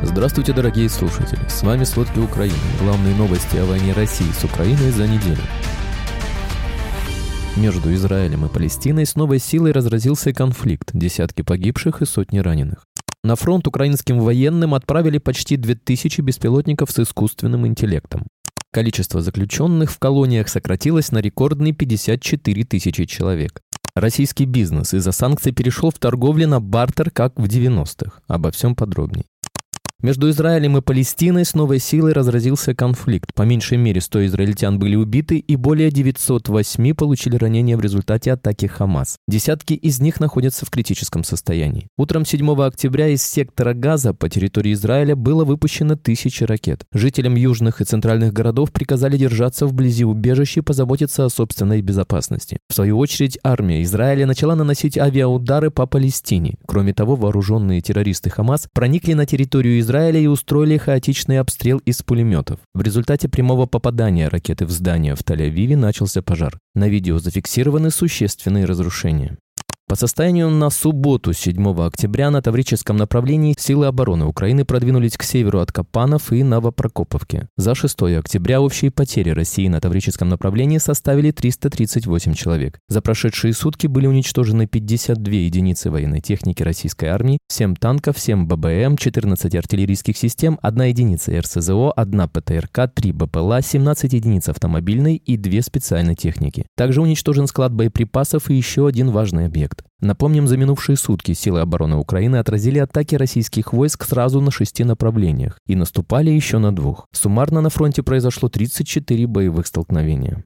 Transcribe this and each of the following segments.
Здравствуйте, дорогие слушатели! С вами «Сводки Украины». Главные новости о войне России с Украиной за неделю. Между Израилем и Палестиной с новой силой разразился конфликт, десятки погибших и сотни раненых. На фронт украинским военным отправили почти 2000 беспилотников с искусственным интеллектом. Количество заключенных в колониях сократилось на рекордные 54 тысячи человек. Российский бизнес из-за санкций перешел в торговле на бартер, как в 90-х. Обо всем подробней. Между Израилем и Палестиной с новой силой разразился конфликт. По меньшей мере 100 израильтян были убиты и более 908 получили ранения в результате атаки Хамас. Десятки из них находятся в критическом состоянии. Утром 7 октября из сектора Газа по территории Израиля было выпущено тысячи ракет. Жителям южных и центральных городов приказали держаться вблизи убежищ и позаботиться о собственной безопасности. В свою очередь, армия Израиля начала наносить авиаудары по Палестине. Кроме того, вооруженные террористы Хамас проникли на территорию Израиля Израиля и устроили хаотичный обстрел из пулеметов. В результате прямого попадания ракеты в здание в Тель-Авиве начался пожар. На видео зафиксированы существенные разрушения. По состоянию на субботу, 7 октября, на Таврическом направлении силы обороны Украины продвинулись к северу от Капанов и Новопрокоповки. За 6 октября общие потери России на Таврическом направлении составили 338 человек. За прошедшие сутки были уничтожены 52 единицы военной техники российской армии, 7 танков, 7 ББМ, 14 артиллерийских систем, 1 единица РСЗО, 1 ПТРК, 3 БПЛА, 17 единиц автомобильной и 2 специальной техники. Также уничтожен склад боеприпасов и еще один важный объект. Напомним, за минувшие сутки силы обороны Украины отразили атаки российских войск сразу на шести направлениях и наступали еще на двух. Суммарно на фронте произошло 34 боевых столкновения.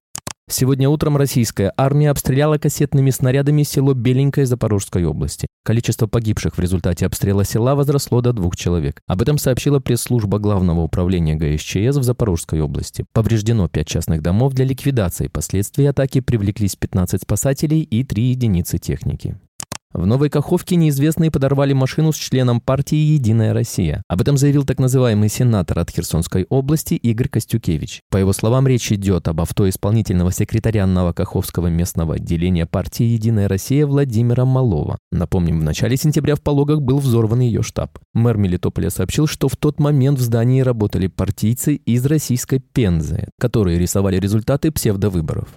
Сегодня утром российская армия обстреляла кассетными снарядами село Беленькое Запорожской области. Количество погибших в результате обстрела села возросло до двух человек. Об этом сообщила пресс-служба Главного управления ГСЧС в Запорожской области. Повреждено пять частных домов. Для ликвидации последствий атаки привлеклись 15 спасателей и 3 единицы техники. В Новой Каховке неизвестные подорвали машину с членом партии «Единая Россия». Об этом заявил так называемый сенатор от Херсонской области Игорь Костюкевич. По его словам, речь идет об авто исполнительного секретаря Новокаховского местного отделения партии «Единая Россия» Владимира Малова. Напомним, в начале сентября в Пологах был взорван ее штаб. Мэр Мелитополя сообщил, что в тот момент в здании работали партийцы из российской Пензы, которые рисовали результаты псевдовыборов.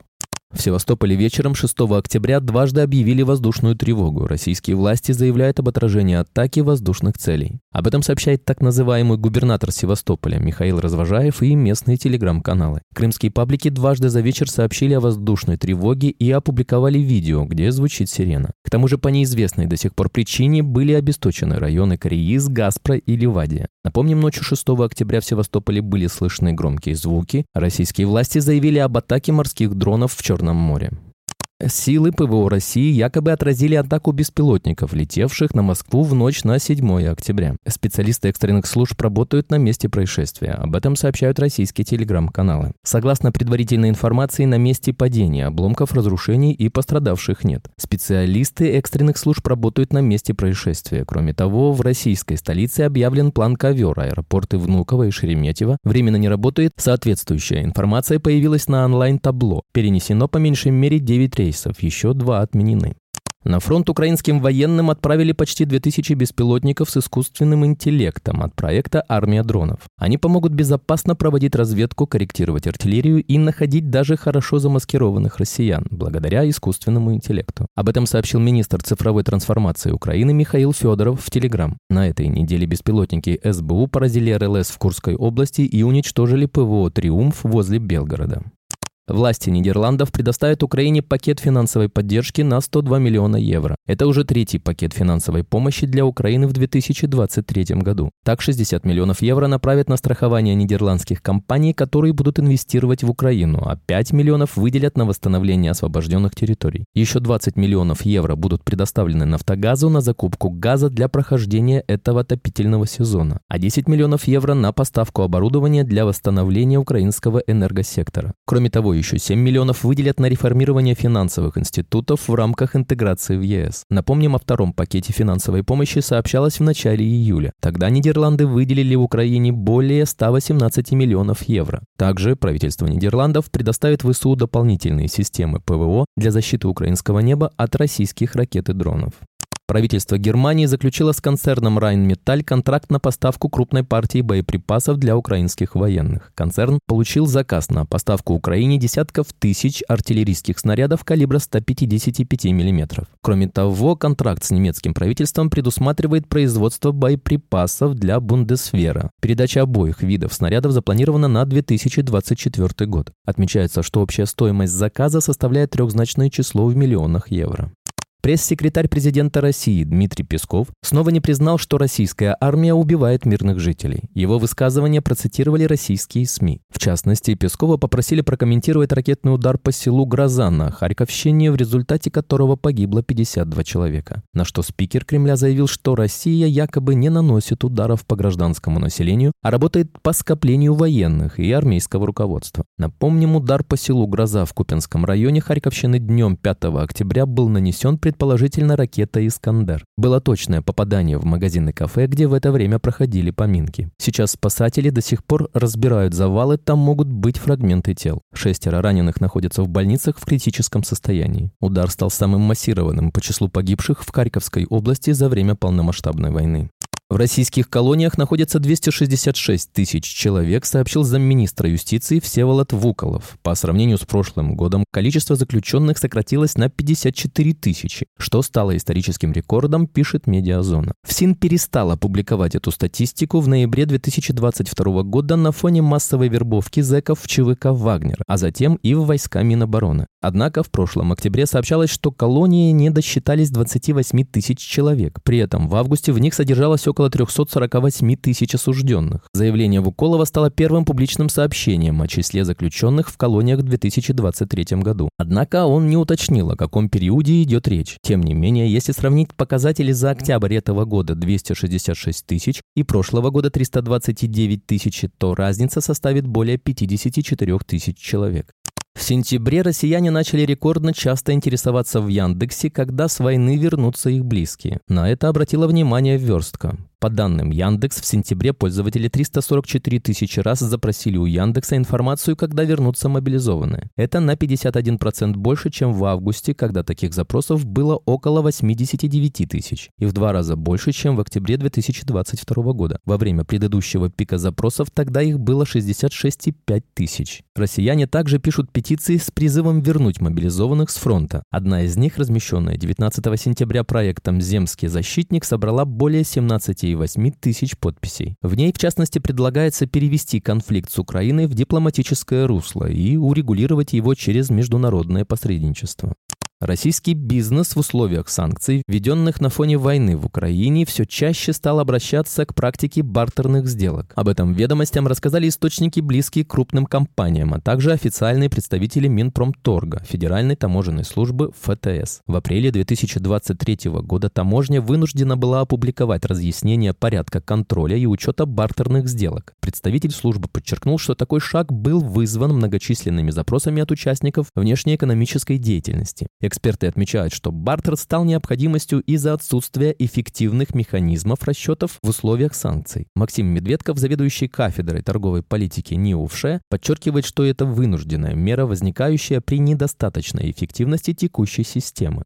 В Севастополе вечером 6 октября дважды объявили воздушную тревогу. Российские власти заявляют об отражении атаки воздушных целей. Об этом сообщает так называемый губернатор Севастополя Михаил Развожаев и местные телеграм-каналы. Крымские паблики дважды за вечер сообщили о воздушной тревоге и опубликовали видео, где звучит сирена. К тому же по неизвестной до сих пор причине были обесточены районы Кореиз, Гаспро и Ливадия. Напомним, ночью 6 октября в Севастополе были слышны громкие звуки. Российские власти заявили об атаке морских дронов в Черном море. Силы ПВО России якобы отразили атаку беспилотников, летевших на Москву в ночь на 7 октября. Специалисты экстренных служб работают на месте происшествия. Об этом сообщают российские телеграм-каналы. Согласно предварительной информации, на месте падения обломков разрушений и пострадавших нет. Специалисты экстренных служб работают на месте происшествия. Кроме того, в российской столице объявлен план ковер. Аэропорты Внуково и Шереметьево временно не работает. Соответствующая информация появилась на онлайн-табло. Перенесено по меньшей мере 9 рейсов рейсов, еще два отменены. На фронт украинским военным отправили почти 2000 беспилотников с искусственным интеллектом от проекта «Армия дронов». Они помогут безопасно проводить разведку, корректировать артиллерию и находить даже хорошо замаскированных россиян, благодаря искусственному интеллекту. Об этом сообщил министр цифровой трансформации Украины Михаил Федоров в Телеграм. На этой неделе беспилотники СБУ поразили РЛС в Курской области и уничтожили ПВО «Триумф» возле Белгорода. Власти Нидерландов предоставят Украине пакет финансовой поддержки на 102 миллиона евро. Это уже третий пакет финансовой помощи для Украины в 2023 году. Так, 60 миллионов евро направят на страхование нидерландских компаний, которые будут инвестировать в Украину, а 5 миллионов выделят на восстановление освобожденных территорий. Еще 20 миллионов евро будут предоставлены Нафтогазу на закупку газа для прохождения этого отопительного сезона, а 10 миллионов евро на поставку оборудования для восстановления украинского энергосектора. Кроме того, еще 7 миллионов выделят на реформирование финансовых институтов в рамках интеграции в ЕС. Напомним, о втором пакете финансовой помощи сообщалось в начале июля. Тогда Нидерланды выделили Украине более 118 миллионов евро. Также правительство Нидерландов предоставит ВСУ дополнительные системы ПВО для защиты украинского неба от российских ракет и дронов. Правительство Германии заключило с концерном Rheinmetall контракт на поставку крупной партии боеприпасов для украинских военных. Концерн получил заказ на поставку Украине десятков тысяч артиллерийских снарядов калибра 155 мм. Кроме того, контракт с немецким правительством предусматривает производство боеприпасов для Бундесвера. Передача обоих видов снарядов запланирована на 2024 год. Отмечается, что общая стоимость заказа составляет трехзначное число в миллионах евро. Пресс-секретарь президента России Дмитрий Песков снова не признал, что российская армия убивает мирных жителей. Его высказывания процитировали российские СМИ. В частности, Пескова попросили прокомментировать ракетный удар по селу Гроза на Харьковщине, в результате которого погибло 52 человека. На что спикер Кремля заявил, что Россия якобы не наносит ударов по гражданскому населению, а работает по скоплению военных и армейского руководства. Напомним, удар по селу Гроза в Купинском районе Харьковщины днем 5 октября был нанесен пред предположительно ракета «Искандер». Было точное попадание в магазин и кафе, где в это время проходили поминки. Сейчас спасатели до сих пор разбирают завалы, там могут быть фрагменты тел. Шестеро раненых находятся в больницах в критическом состоянии. Удар стал самым массированным по числу погибших в Харьковской области за время полномасштабной войны. В российских колониях находится 266 тысяч человек, сообщил замминистра юстиции Всеволод Вуколов. По сравнению с прошлым годом количество заключенных сократилось на 54 тысячи, что стало историческим рекордом, пишет Медиазона. ФСИН перестала публиковать эту статистику в ноябре 2022 года на фоне массовой вербовки зэков в ЧВК «Вагнер», а затем и в войска Минобороны. Однако в прошлом октябре сообщалось, что колонии не досчитались 28 тысяч человек. При этом в августе в них содержалось около 348 тысяч осужденных. Заявление Вуколова стало первым публичным сообщением о числе заключенных в колониях в 2023 году. Однако он не уточнил, о каком периоде идет речь. Тем не менее, если сравнить показатели за октябрь этого года 266 тысяч и прошлого года 329 тысяч, то разница составит более 54 тысяч человек. В сентябре россияне начали рекордно часто интересоваться в Яндексе, когда с войны вернутся их близкие. На это обратила внимание Верстка. По данным Яндекс, в сентябре пользователи 344 тысячи раз запросили у Яндекса информацию, когда вернутся мобилизованные. Это на 51% больше, чем в августе, когда таких запросов было около 89 тысяч, и в два раза больше, чем в октябре 2022 года. Во время предыдущего пика запросов тогда их было 66,5 тысяч. Россияне также пишут петиции с призывом вернуть мобилизованных с фронта. Одна из них, размещенная 19 сентября проектом «Земский защитник», собрала более 17 8 тысяч подписей. В ней, в частности, предлагается перевести конфликт с Украиной в дипломатическое русло и урегулировать его через международное посредничество. Российский бизнес в условиях санкций, введенных на фоне войны в Украине, все чаще стал обращаться к практике бартерных сделок. Об этом ведомостям рассказали источники, близкие к крупным компаниям, а также официальные представители Минпромторга, Федеральной таможенной службы ФТС. В апреле 2023 года таможня вынуждена была опубликовать разъяснение порядка контроля и учета бартерных сделок. Представитель службы подчеркнул, что такой шаг был вызван многочисленными запросами от участников внешнеэкономической деятельности. Эксперты отмечают, что бартер стал необходимостью из-за отсутствия эффективных механизмов расчетов в условиях санкций. Максим Медведков, заведующий кафедрой торговой политики НИУФШЕ, подчеркивает, что это вынужденная мера, возникающая при недостаточной эффективности текущей системы.